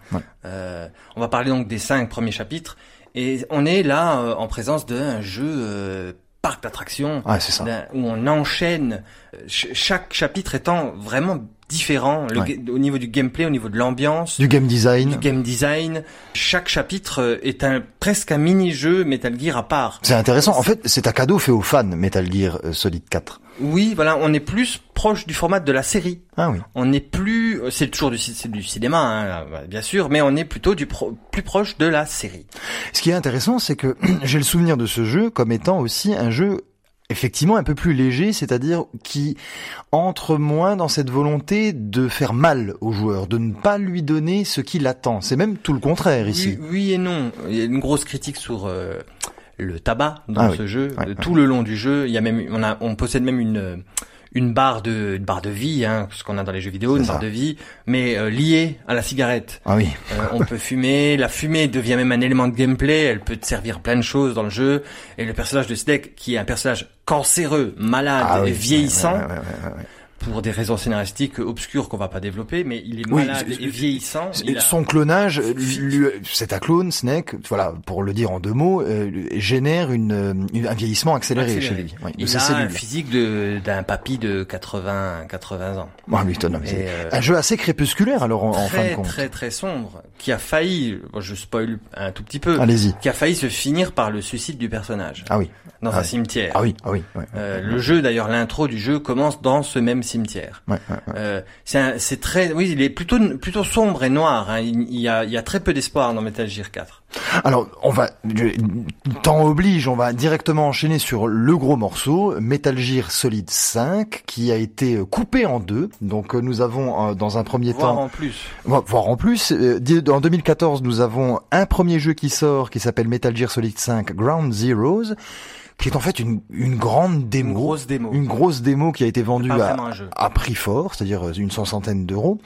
Euh, on va parler donc des cinq premiers chapitres. Et on est là euh, en présence d'un jeu euh, parc d'attractions. Ouais, c'est ça. d'un- où on enchaîne euh, ch- chaque chapitre étant vraiment différent le Ouais. ga- au niveau du gameplay, au niveau de l'ambiance, Du game design. du game design. Chaque chapitre euh, est un presque un mini-jeu Metal Gear à part. C'est intéressant. En fait, c'est un cadeau fait aux fans Metal Gear euh, Solid 4. Oui, voilà, on est plus proche du format de la série. Ah oui. On n'est plus, euh, c'est toujours du, du cinéma, hein, bah, bien sûr, mais on est plutôt du pro- plus proche de la série. Ce qui est intéressant, c'est que j'ai le souvenir de ce jeu comme étant aussi un jeu effectivement un peu plus léger, c'est-à-dire qui entre moins dans cette volonté de faire mal au joueur, de ne pas lui donner ce qu'il attend. C'est même tout le contraire ici. Oui, oui et non. Il y a une grosse critique sur euh, le tabac dans Ah oui. ce jeu. Ouais, Euh, ouais. Tout le long du jeu, il y a même, on a, on possède même une euh, une barre de une barre de vie, hein, ce qu'on a dans les jeux vidéo, une ça. barre de vie, mais euh, liée à la cigarette. Ah oui. Euh, on peut fumer, la fumée devient même un élément de gameplay, elle peut te servir plein de choses dans le jeu, et le personnage de Snake, qui est un personnage cancéreux, malade Ah oui. et vieillissant, Ouais, ouais, ouais, ouais, ouais. Pour des raisons scénaristiques obscures qu'on va pas développer, mais il est malade et vieillissant. A- Son clonage, c'est un clone, Snake, voilà, pour le dire en deux mots, euh, génère une, une- un vieillissement accéléré, accéléré. chez lui, oui, il a un physique d'un papy de 80 80 ans. Ah oui, étonnant, mais euh, un jeu assez crépusculaire alors en, en fin de compte. très très sombre, qui a failli, je spoil un tout petit peu, Allez-y. qui a failli se finir par le suicide du personnage Ah oui, dans Ah un oui. cimetière. ah oui, ah oui. ouais, Euh, le jeu, d'ailleurs, l'intro du jeu commence dans ce même cimetière. Ouais, ouais, ouais. Euh, c'est très, oui, il est plutôt plutôt sombre et noir. hein. Il, il y a il y a très peu d'espoir dans Metal Gear 4. Alors, on va, temps oblige, on va directement enchaîner sur le gros morceau, Metal Gear Solid 5, qui a été coupé en deux. Donc, euh, nous avons euh, dans un premier Voire temps, en plus. Vo- voire en plus, en 2014, nous avons un premier jeu qui sort, qui s'appelle Metal Gear Solid 5 Ground Zeroes, qui est en fait une, une grande démo, Une grosse démo. une grosse démo qui a été vendue à, à prix fort, c'est-à-dire euh, une soixantaine d'euros.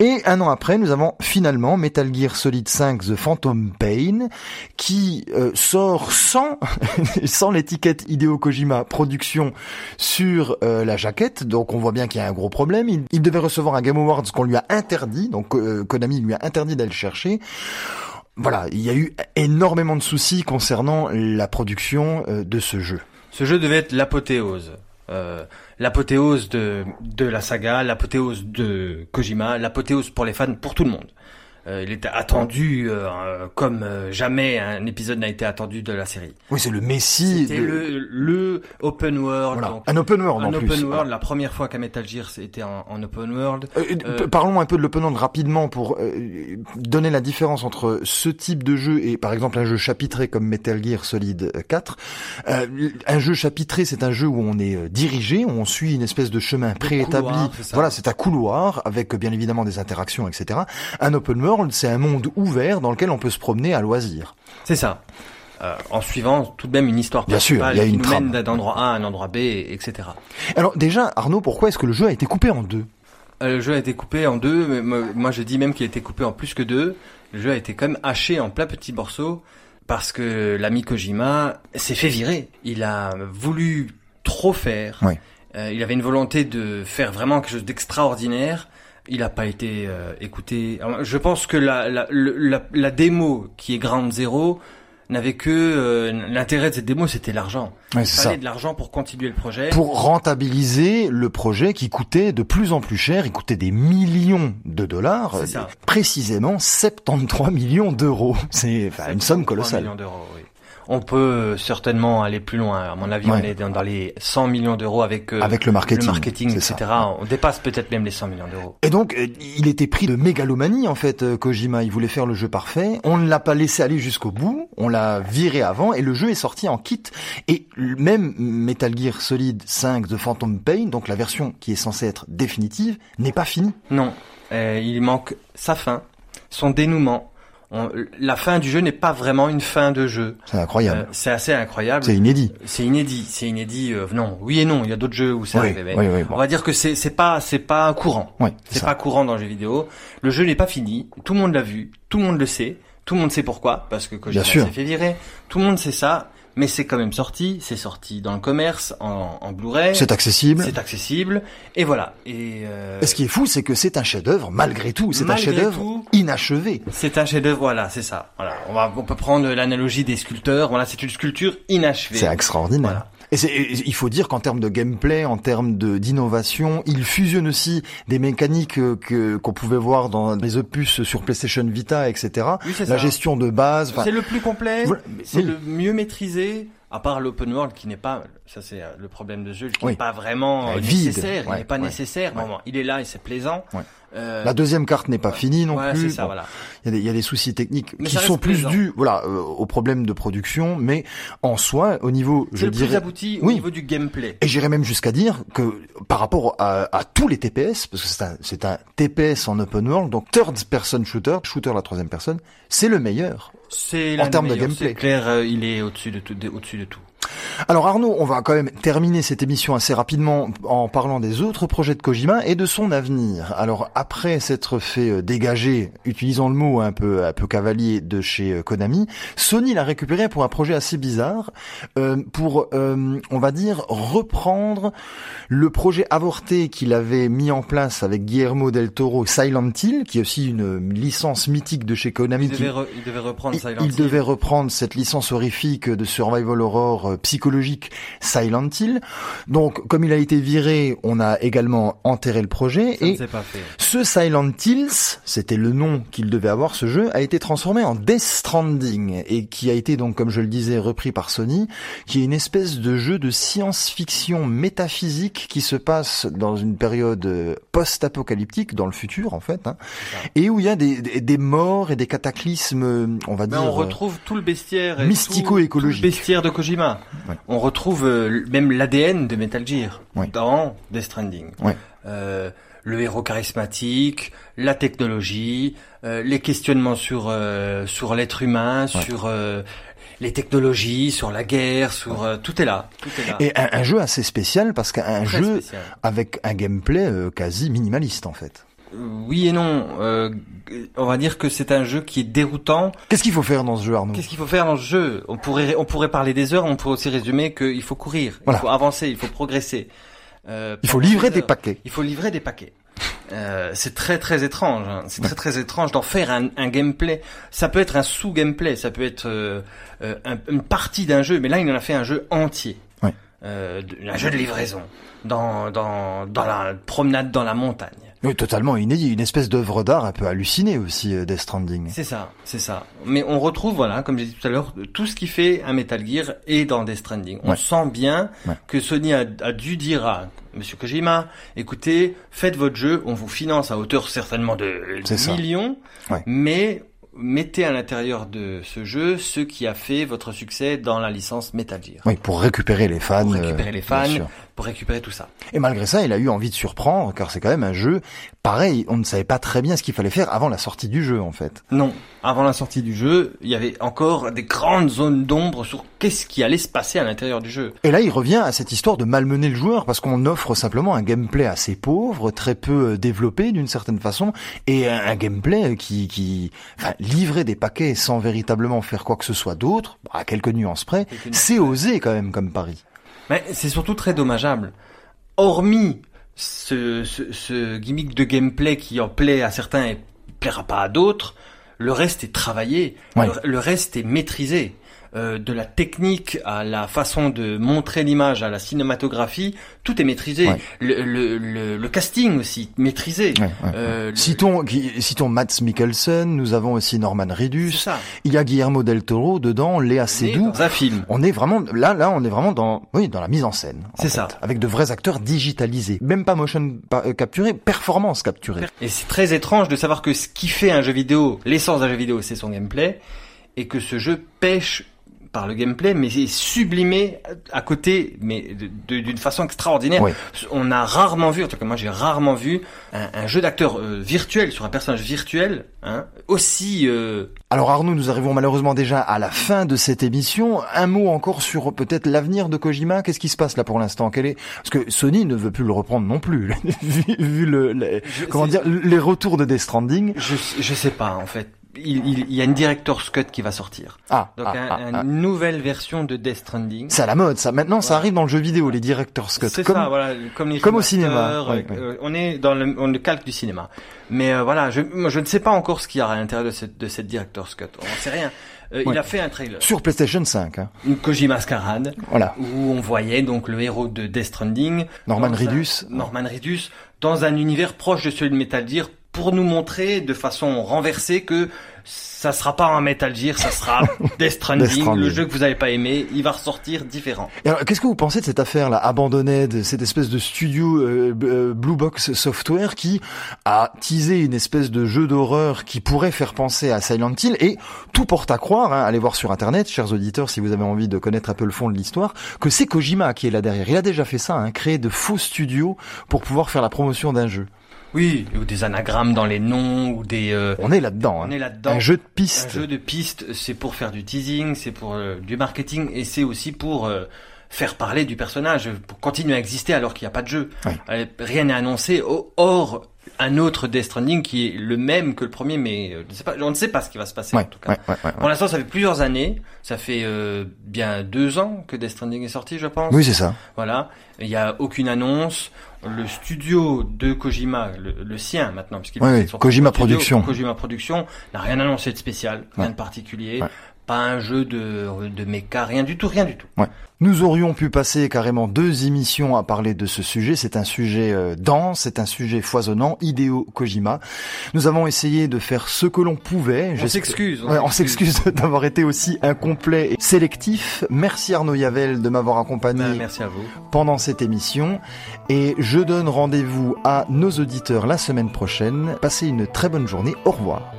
Et un an après, nous avons finalement Metal Gear Solid 5 The Phantom Pain, qui euh, sort sans sans l'étiquette Hideo Kojima Production sur euh, la jaquette. Donc on voit bien qu'il y a un gros problème. Il, il devait recevoir un Game Awards qu'on lui a interdit, donc euh, Konami lui a interdit d'aller le chercher. Voilà, il y a eu énormément de soucis concernant la production euh, de ce jeu. Ce jeu devait être l'apothéose. Euh, l'apothéose de, de la saga, l'apothéose de Kojima, l'apothéose pour les fans, pour tout le monde. Euh, il était attendu euh, comme euh, jamais un épisode n'a été attendu de la série. Oui, c'est le messie. C'était de- le, le open world. voilà. donc, un open world un en open plus. world, la première fois qu'un Metal Gear c'était en, en open world. Euh, Euh, Parlons un peu de l'open world rapidement pour euh, donner la différence entre ce type de jeu et par exemple un jeu chapitré comme Metal Gear Solid 4. Euh, un jeu chapitré, c'est un jeu où on est dirigé, où on suit une espèce de chemin préétabli. couloir. Voilà, c'est un couloir avec bien évidemment des interactions, etc. Un open world, c'est un monde ouvert dans lequel on peut se promener à loisir. C'est ça. Euh, en suivant tout de même une histoire Bien sûr, il y a qui une trame. d'un endroit A à un endroit B, etc. Alors déjà, Arnaud, pourquoi est-ce que le jeu a été coupé en deux? Euh, le jeu a été coupé en deux, mais moi, moi, je dis même qu'il a été coupé en plus que deux. Le jeu a été quand même haché en plein petits morceaux parce que l'ami Kojima s'est fait virer. Il a voulu trop faire. Euh, il avait une volonté de faire vraiment quelque chose d'extraordinaire. Il n'a pas été euh, écouté. Alors, je pense que la, la, la, la démo qui est Ground Zero n'avait que euh, l'intérêt de cette démo, c'était l'argent. Ouais, Il c'est fallait ça. de l'argent pour continuer le projet. pour rentabiliser le projet qui coûtait de plus en plus cher, il coûtait des millions de dollars, C'est ça. précisément 73 millions d'euros. C'est une somme 3 colossale. millions d'euros, oui. On peut certainement aller plus loin. À mon avis, Ouais. on est dans, les 100 millions d'euros avec, euh, Avec le marketing, le marketing, c'est etc. ça. On dépasse peut-être même les 100 millions d'euros. Et donc, euh, il était pris de mégalomanie, en fait, euh, Kojima. Il voulait faire le jeu parfait. On ne l'a pas laissé aller jusqu'au bout. On l'a viré avant et le jeu est sorti en kit. Et même Metal Gear Solid 5 de Phantom Pain, donc la version qui est censée être définitive, n'est pas finie. Non, euh, il manque sa fin, son dénouement. On- la fin du jeu n'est pas vraiment une fin de jeu. C'est Euh, incroyable. c'est assez incroyable. C'est inédit. C'est inédit. C'est inédit. euh, non, oui et non. Il y a d'autres jeux où c'est Oui, arrivé. mais oui, oui, bon. On va dire que c'est c'est pas c'est pas courant. C'est pas courant dans le jeu vidéo. Le jeu n'est pas fini. Tout le monde l'a vu. Tout le monde le sait. Tout le monde sait pourquoi. Parce que Kojima s'est fait virer. Tout le monde sait ça. Mais c'est quand même sorti. C'est sorti dans le commerce, en, en Blu-ray. C'est accessible. C'est accessible. Et voilà. Et, euh, Et ce qui est fou, c'est que c'est un chef-d'œuvre malgré tout. C'est un chef-d'œuvre inachevé. c'est un chef-d'œuvre. Voilà, c'est ça. Voilà. On va, on peut prendre l'analogie des sculpteurs. Voilà, c'est une sculpture inachevée. C'est extraordinaire. Voilà. Et, c'est- et il faut dire qu'en termes de gameplay, en termes de d'innovation, il fusionne aussi des mécaniques euh, que qu'on pouvait voir dans les opus sur PlayStation Vita, etc. Oui, c'est La ça. gestion de base. C'est le plus complet, Voilà, c'est oui. le mieux maîtrisé, à part l'open world qui n'est pas, ça c'est euh, le problème de jeu, qui Oui. n'est pas vraiment nécessaire, il n'est pas nécessaire, Ouais. Bon, bon, il est là et c'est plaisant. Euh, La deuxième carte n'est pas finie non ouais, plus. c'est ça, Bon, voilà. Il y, a des, il y a des soucis techniques Mais qui sont plus dus, voilà, euh, aux problèmes de production, mais en soi, au niveau, je le plus dirais, abouti au Oui. niveau du gameplay. Et j'irais même jusqu'à dire que par rapport à, à tous les TPS, parce que c'est un, un TPS en open world, donc third person shooter, shooter la troisième personne, c'est le meilleur. C'est En termes de gameplay. C'est clair, euh, il est au-dessus de tout, de- au-dessus de tout. Alors Arnaud, on va quand même terminer cette émission assez rapidement en parlant des autres projets de Kojima et de son avenir. Alors après s'être fait euh, dégager, utilisant le mot un peu un peu cavalier de chez euh, Konami, Sony l'a récupéré pour un projet assez bizarre, euh, pour euh, on va dire reprendre le projet avorté qu'il avait mis en place avec Guillermo del Toro, Silent Hill, qui est aussi une licence mythique de chez Konami. Il qui- devait, re- il devait reprendre il, Silent il Hill. devait reprendre cette licence horrifique de survival horror euh, psychologique Silent Hill. Donc, comme il a été viré, on a également enterré le projet Ça et s'est pas fait. ce Silent Hills, c'était le nom qu'il devait avoir ce jeu, a été transformé en Death Stranding et qui a été donc, comme je le disais, repris par Sony, qui est une espèce de jeu de science-fiction métaphysique qui se passe dans une période euh, post-apocalyptique, dans le futur en fait, hein, et où il y a des, des, des morts et des cataclysmes, euh, on va Mais dire. on retrouve tout le bestiaire, mystico-écologique. bestiaire de Kojima. Ouais. On retrouve euh, même l'ADN de Metal Gear Ouais. dans Death Stranding. Ouais. Euh, le héros charismatique, la technologie, euh, les questionnements sur euh, sur l'être humain, Ouais. sur euh, les technologies, sur la guerre, sur euh, tout est là, tout est là. Et un, un jeu assez spécial parce qu'un jeu spécial. avec un gameplay euh, quasi minimaliste en fait. Oui et non. Euh, on va dire que c'est un jeu qui est déroutant. Qu'est-ce qu'il faut faire dans ce jeu Arnaud? Qu'est-ce qu'il faut faire dans ce jeu? On pourrait on pourrait parler des heures, on pourrait aussi résumer qu'il faut courir, Voilà. il faut avancer, il faut progresser. Euh, Il faut livrer des paquets. Il faut livrer des paquets. Euh, c'est très très étrange. hein. C'est très très étrange d'en faire un, un gameplay. Ça peut être un sous-gameplay, ça peut être euh, un- une partie d'un jeu, mais là il en a fait un jeu entier. Ouais. un jeu de livraison dans dans dans la promenade dans la montagne. Oui, totalement inédit, une espèce d'œuvre d'art un peu hallucinée aussi, euh, Death Stranding. C'est ça, c'est ça. Mais on retrouve, voilà, comme j'ai dit tout à l'heure, tout ce qui fait un Metal Gear est dans Death Stranding. On Ouais. sent bien Ouais. que Sony a, a dû dire à Monsieur Kojima, écoutez, faites votre jeu, on vous finance à hauteur certainement de millions, Ouais. mais mettez à l'intérieur de ce jeu ce qui a fait votre succès dans la licence Metal Gear. Oui, pour récupérer les fans. Pour euh, récupérer les fans. Pour récupérer tout ça. Et malgré ça, il a eu envie de surprendre, car c'est quand même un jeu. Pareil, on ne savait pas très bien ce qu'il fallait faire avant la sortie du jeu, en fait. Non, avant la sortie du jeu, il y avait encore des grandes zones d'ombre sur qu'est-ce qui allait se passer à l'intérieur du jeu. Et là, il revient à cette histoire de malmener le joueur, parce qu'on offre simplement un gameplay assez pauvre, très peu euh, développé d'une certaine façon, et un, gameplay qui, qui, enfin, livrer des paquets sans véritablement faire quoi que ce soit d'autre, à quelques nuances près, c'est osé quand même comme pari. Mais c'est surtout très dommageable. Hormis ce, ce, ce gimmick de gameplay qui en plaît à certains et plaira pas à d'autres, le reste est travaillé, Ouais. le, le reste est maîtrisé. Euh, de la technique à la façon de montrer l'image, à la cinématographie, tout est maîtrisé. Ouais. Le, le, le, le casting aussi, maîtrisé. Ouais, ouais, Euh, Citons, citons Mats Mikkelsen, nous avons aussi Norman Reedus, ça. il y a Guillermo del Toro dedans, Léa Seydoux. dans un film. On est vraiment là, là, on est vraiment dans, oui, dans la mise en scène. C'est ça. avec de vrais acteurs digitalisés, même pas motion euh, capturé, performance capturée. Et c'est très étrange de savoir que ce qui fait un jeu vidéo, l'essence d'un jeu vidéo, c'est son gameplay, et que ce jeu pêche par le gameplay, mais est sublimé à côté, mais d'une façon extraordinaire. Oui. On a rarement vu, en tout cas moi j'ai rarement vu un, un jeu d'acteur euh, virtuel sur un personnage virtuel, hein, aussi. euh, Alors Arnaud, nous arrivons malheureusement déjà à la fin de cette émission. Un mot encore sur peut-être l'avenir de Kojima. Qu'est-ce qui se passe là pour l'instant? Quel est Parce que Sony ne veut plus le reprendre non plus, vu, vu le, comment dire les retours de Death Stranding. je, je sais pas en fait. Il, il- il y a une director's cut qui va sortir. Ah, Donc ah, un- ah, une ah. nouvelle version de Death Stranding. c'est à la mode ça. Maintenant, ça arrive dans le jeu vidéo, les director's cut. C'est Comme- ça, voilà, comme les comme au cinéma, ouais, euh, on est dans le, on le calque du cinéma. Mais euh, voilà, je, moi, je ne sais pas encore ce qu'il y a à l'intérieur de cette, de cette director's cut. On ne sait rien. Euh, Ouais. Il a fait un trailer, Sur PlayStation 5. hein. une Koji Masquerade, Voilà. où on voyait donc le héros de Death Stranding, Norman un- Reedus. Norman Reedus, dans un univers proche de celui de Metal Gear, pour nous montrer de façon renversée que ça sera pas un Metal Gear, ça sera Death Stranding, Death Stranding. le jeu que vous avez pas aimé, il va ressortir différent. Et alors, qu'est-ce que vous pensez de cette affaire-là, abandonnée, de cette espèce de studio euh, euh, Blue Box Software qui a teasé une espèce de jeu d'horreur qui pourrait faire penser à Silent Hill et tout porte à croire, hein, allez voir sur internet, chers auditeurs, si vous avez envie de connaître un peu le fond de l'histoire, que c'est Kojima qui est là derrière. Il a déjà fait ça, hein, créer de faux studios pour pouvoir faire la promotion d'un jeu. Oui, ou des anagrammes dans les noms, ou des... euh, On est là-dedans. on hein. est là-dedans. Un jeu de Un piste. jeu de piste, c'est pour faire du teasing, c'est pour euh, du marketing, et c'est aussi pour euh, faire parler du personnage, pour continuer à exister alors qu'il n'y a pas de jeu. Euh, rien n'est annoncé, or un autre Death Stranding qui est le même que le premier, mais euh, je ne sais pas, on ne sait pas ce qui va se passer Ouais, en tout cas. ouais, ouais. Pour l'instant, ça fait plusieurs années, ça fait euh, bien deux ans que Death Stranding est sorti, je pense. Oui, c'est ça. Voilà, il n'y a aucune annonce. Le studio de Kojima, le, le sien maintenant, puisqu'il Kojima studio, Productions. Kojima Productions n'a rien annoncé de spécial, rien de particulier, Ouais. Pas un jeu de, de mecha, rien du tout, rien du tout. Ouais. Nous aurions pu passer carrément deux émissions à parler de ce sujet. C'est un sujet euh, dense, c'est un sujet foisonnant, Hideo Kojima. Nous avons essayé de faire ce que l'on pouvait. On s'excuse. Ouais, on s'excuse d'avoir été aussi incomplet et sélectif. Merci Arnaud Yavel de m'avoir accompagné Ben, merci à vous. pendant cette émission. Et je donne rendez-vous à nos auditeurs la semaine prochaine. Passez une très bonne journée. Au revoir.